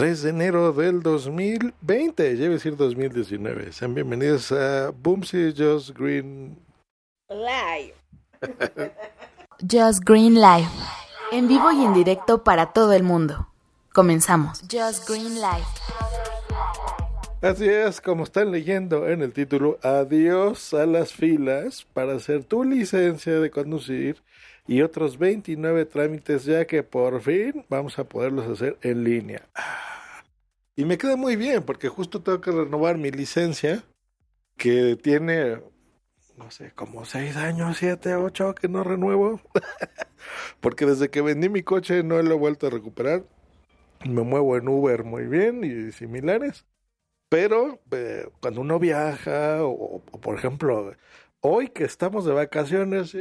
3 de enero del 2020, ya iba a decir 2019. Sean bienvenidos a Boomsy Just Green Live. Just Green Live. En vivo y en directo para todo el mundo. Comenzamos. Just Green Live. Así es, como están leyendo en el título, adiós a las filas para hacer tu licencia de conducir y otros 29 trámites ya que por fin vamos a poderlos hacer en línea. Y me queda muy bien porque justo tengo que renovar mi licencia que tiene, no sé, como 6 años, 7, 8 que no renuevo. porque desde que vendí mi coche no lo he vuelto a recuperar. Me muevo en Uber muy bien y similares. Pero eh, cuando uno viaja, o, por ejemplo, hoy que estamos de vacaciones,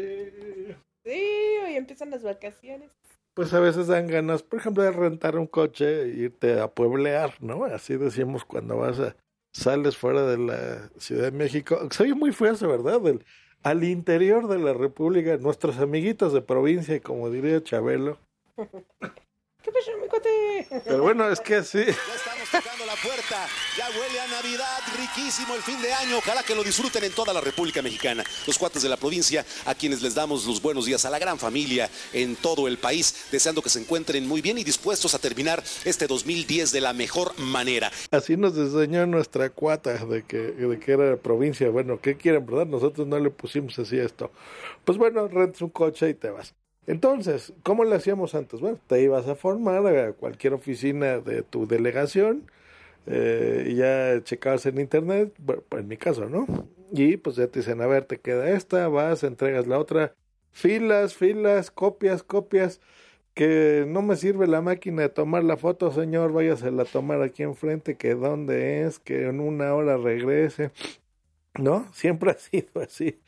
Sí, hoy empiezan las vacaciones. Pues a veces dan ganas, por ejemplo, de rentar un coche e irte a pueblear, ¿no? Así decimos cuando vas a, sales fuera de la Ciudad de México. Soy muy fuerte, ¿verdad? Del, al interior de la República, nuestros amiguitos de provincia, como diría Chabelo. ¿Qué pasó, mi cuate? Pero bueno, es que. Ya estamos tocando la puerta. Ya huele a Navidad. Riquísimo el fin de año. Ojalá que lo disfruten en toda la República Mexicana. Los cuates de la provincia, a quienes les damos los buenos días a la gran familia en todo el país, deseando que se encuentren muy bien y dispuestos a terminar este 2010 de la mejor manera. Así nos enseñó nuestra cuata de que, de que era provincia. Bueno, ¿qué quieren, verdad? Nosotros no le pusimos así esto. Pues bueno, rentas un coche y te vas. Entonces, ¿cómo lo hacíamos antes? Bueno, te ibas a formar a cualquier oficina de tu delegación eh, y ya checabas en internet, bueno, en mi caso, ¿no? Y pues ya te dicen, a ver, te queda esta, vas, entregas la otra, filas, filas, copias, copias, que no me sirve la máquina de tomar la foto, señor, váyasela a tomar aquí enfrente, que dónde es, que en una hora regrese, ¿no? Siempre ha sido así.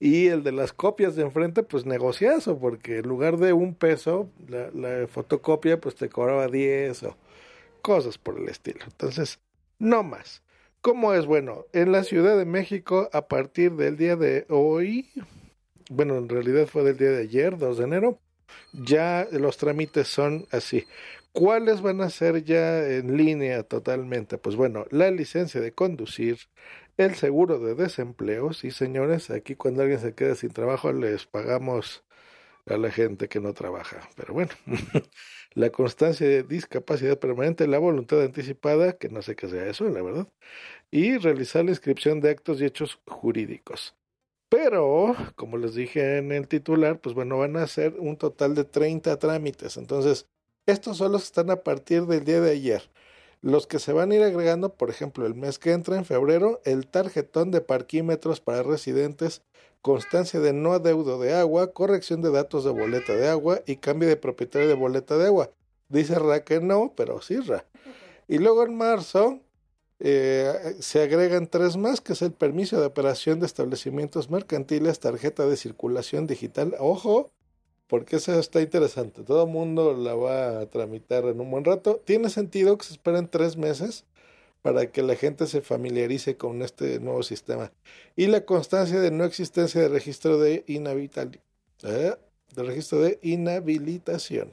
Y el de las copias de enfrente, pues negociazo, porque en lugar de un peso, la, la fotocopia, pues te cobraba 10 o cosas por el estilo. Entonces, no más. ¿Cómo es? Bueno, en la Ciudad de México, a partir del día de hoy, bueno, en realidad fue del día de ayer, 2 de enero, ya los trámites son así. ¿Cuáles van a ser ya en línea totalmente? Pues bueno, la licencia de conducir, el seguro de desempleo, sí señores, aquí cuando alguien se queda sin trabajo les pagamos a la gente que no trabaja, pero bueno, la constancia de discapacidad permanente, la voluntad anticipada, que no sé qué sea eso, la verdad, y realizar la inscripción de actos y hechos jurídicos. Pero, como les dije en el titular, pues bueno, van a ser un total de 30 trámites, entonces, estos solo están a partir del día de ayer. Los que se van a ir agregando, por ejemplo, el mes que entra en febrero, el tarjetón de parquímetros para residentes, constancia de no adeudo de agua, corrección de datos de boleta de agua y cambio de propietario de boleta de agua. Dice Ra que no, pero sí Ra. Y luego en marzo eh, se agregan tres más, que es el permiso de operación de establecimientos mercantiles, tarjeta de circulación digital. Ojo, porque esa está interesante. Todo el mundo la va a tramitar en un buen rato. Tiene sentido que se esperen tres meses para que la gente se familiarice con este nuevo sistema. Y la constancia de no existencia de registro de inhabilitación. ¿eh? De registro de inhabilitación.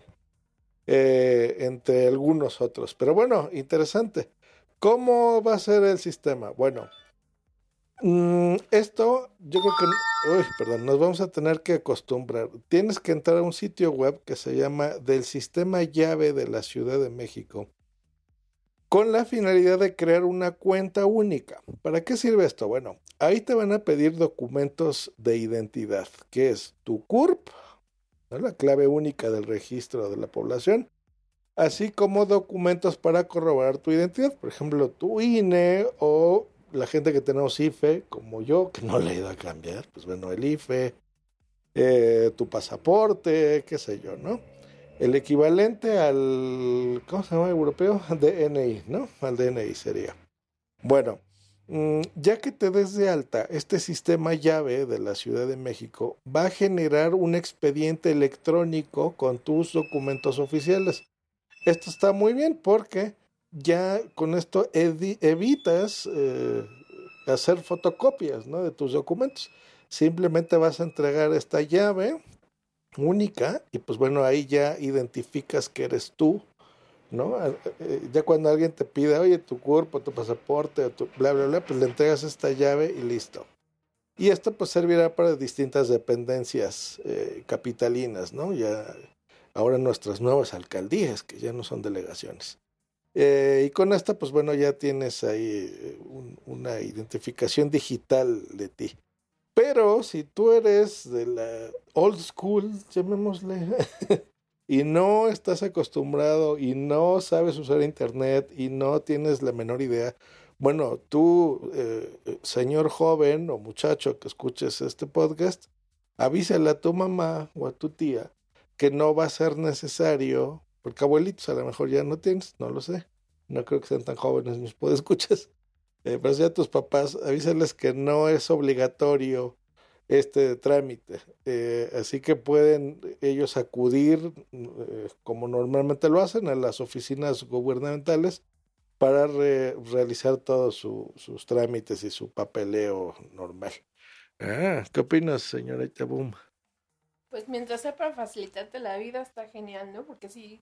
Eh, entre algunos otros. Pero bueno, interesante. ¿Cómo va a ser el sistema? Bueno, Mm, esto yo creo que, uy, perdón, nos vamos a tener que acostumbrar. Tienes que entrar a un sitio web que se llama del sistema llave de la Ciudad de México con la finalidad de crear una cuenta única. ¿Para qué sirve esto? Bueno, ahí te van a pedir documentos de identidad, que es tu CURP, la clave única del registro de la población, así como documentos para corroborar tu identidad, por ejemplo, tu INE o la gente que tenemos IFE, como yo, que no le he ido a cambiar, pues bueno, el IFE, eh, tu pasaporte, qué sé yo, ¿no? El equivalente al, ¿cómo se llama europeo? DNI, ¿no? Al DNI sería. Bueno, mm, ya que te des de alta, este sistema llave de la Ciudad de México va a generar un expediente electrónico con tus documentos oficiales. Esto está muy bien porque ya con esto evitas eh, hacer fotocopias ¿no? de tus documentos. Simplemente vas a entregar esta llave única y pues bueno, ahí ya identificas que eres tú ¿no? Eh, Ya cuando alguien te pide, oye, tu cuerpo, tu pasaporte, tu bla, bla, bla, pues le entregas esta llave y listo. Y esto pues servirá para distintas dependencias eh, capitalinas, ¿no? Ya ahora nuestras nuevas alcaldías, que ya no son delegaciones. Eh, y con esta, pues bueno, ya tienes ahí eh, un- una identificación digital de ti. Pero si tú eres de la old school, llamémosle, y no estás acostumbrado y no sabes usar internet y no tienes la menor idea, bueno, tú, eh, señor joven o muchacho que escuches este podcast, avísale a tu mamá o a tu tía que no va a ser necesario, porque abuelitos a lo mejor ya no tienes, no lo sé, no creo que sean tan jóvenes mis escuchas, eh, pero si a tus papás, avísales que no es obligatorio este trámite, eh, así que pueden ellos acudir, eh, como normalmente lo hacen, a las oficinas gubernamentales para re- realizar todos su- sus trámites y su papeleo normal. Ah, ¿qué opinas, señorita Boom? Pues mientras sea para facilitarte la vida está genial, ¿no? Porque sí,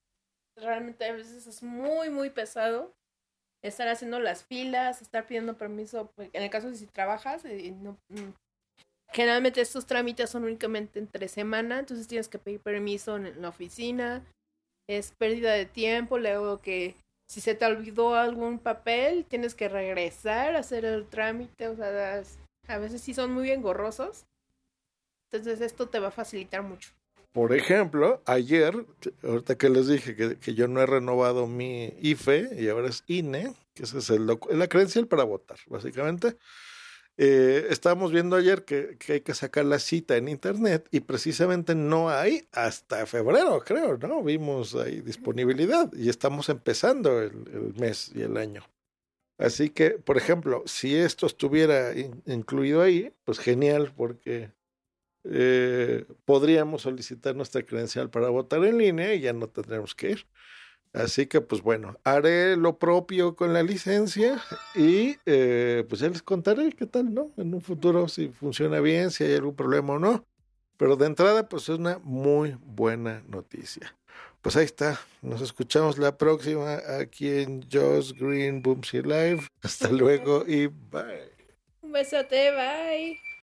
realmente a veces es muy, muy pesado estar haciendo las filas, estar pidiendo permiso, pues, en el caso de si trabajas, eh, no, mm, generalmente estos trámites son únicamente entre semana, entonces tienes que pedir permiso en, la oficina, es pérdida de tiempo, luego que si se te olvidó algún papel, tienes que regresar a hacer el trámite, o sea, a veces sí son muy engorrosos. Entonces esto te va a facilitar mucho. Por ejemplo, ayer, ahorita que les dije que, que yo no he renovado mi IFE y ahora es INE, que ese es el la credencial para votar, básicamente. Eh, estábamos viendo ayer que, que hay que sacar la cita en internet y precisamente no hay hasta febrero, creo, ¿no? Vimos ahí disponibilidad y estamos empezando el, el mes y el año. Así que, por ejemplo, si esto estuviera in- incluido ahí, pues genial, porque eh, podríamos solicitar nuestra credencial para votar en línea y ya no tendremos que ir. Así que, pues bueno, haré lo propio con la licencia y eh, pues ya les contaré qué tal, ¿no? En un futuro si funciona bien, si hay algún problema o no. Pero de entrada, pues es una muy buena noticia. Pues ahí está. Nos escuchamos la próxima aquí en Joss Green Boomsy Live. Hasta luego y bye. Un besote, bye.